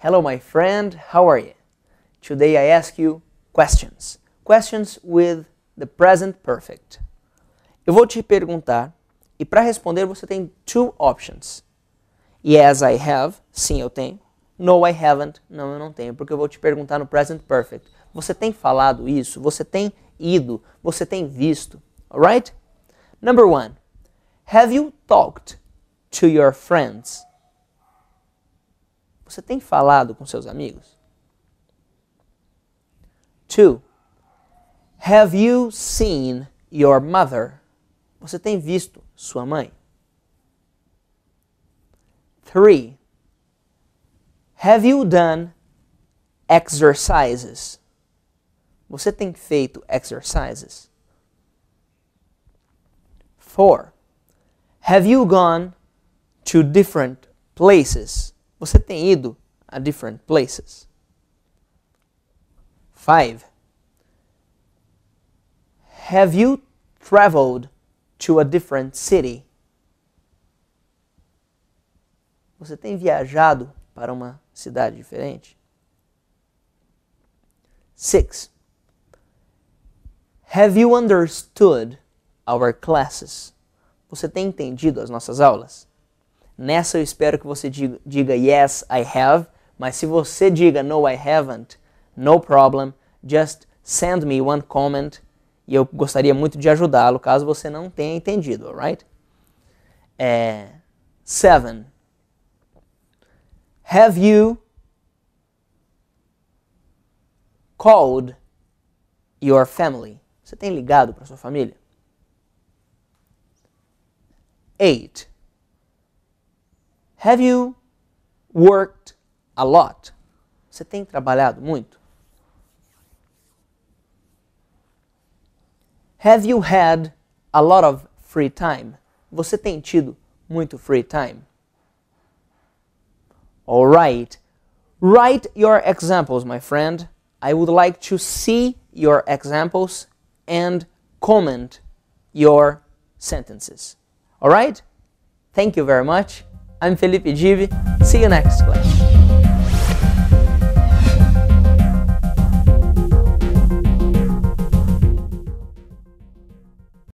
Hello, my friend, how are you? Today I ask you questions. Questions with the present perfect. Eu vou te perguntar e para responder você tem two options. Yes, I have. Sim, eu tenho. No, I haven't. Não, eu não tenho, porque eu vou te perguntar no present perfect. Você tem falado isso? Você tem ido? Você tem visto? Alright? Number one. Have you talked to your friends? Você tem falado com seus amigos? Two. Have you seen your mother? Você tem visto sua mãe? Three. Have you done exercises? Você tem feito exercises? Four. Have you gone to different places? Você tem ido a different places? Five. Have you traveled to a different city? Você tem viajado para uma cidade diferente? Six. Have you understood our classes? Você tem entendido as nossas aulas? Nessa eu espero que você diga, diga yes, I have, mas se você diga no, I haven't, no problem, just send me one comment e eu gostaria muito de ajudá-lo caso você não tenha entendido, alright? É, seven. Have you called your family? Você tem ligado para sua família? Eight. Have you worked a lot? Você tem trabalhado muito? Have you had a lot of free time? Você tem tido muito free time? Alright. Write your examples, my friend. I would like to see your examples and comment your sentences. Alright? Thank you very much. I'm Felipe Gibi. See you next class.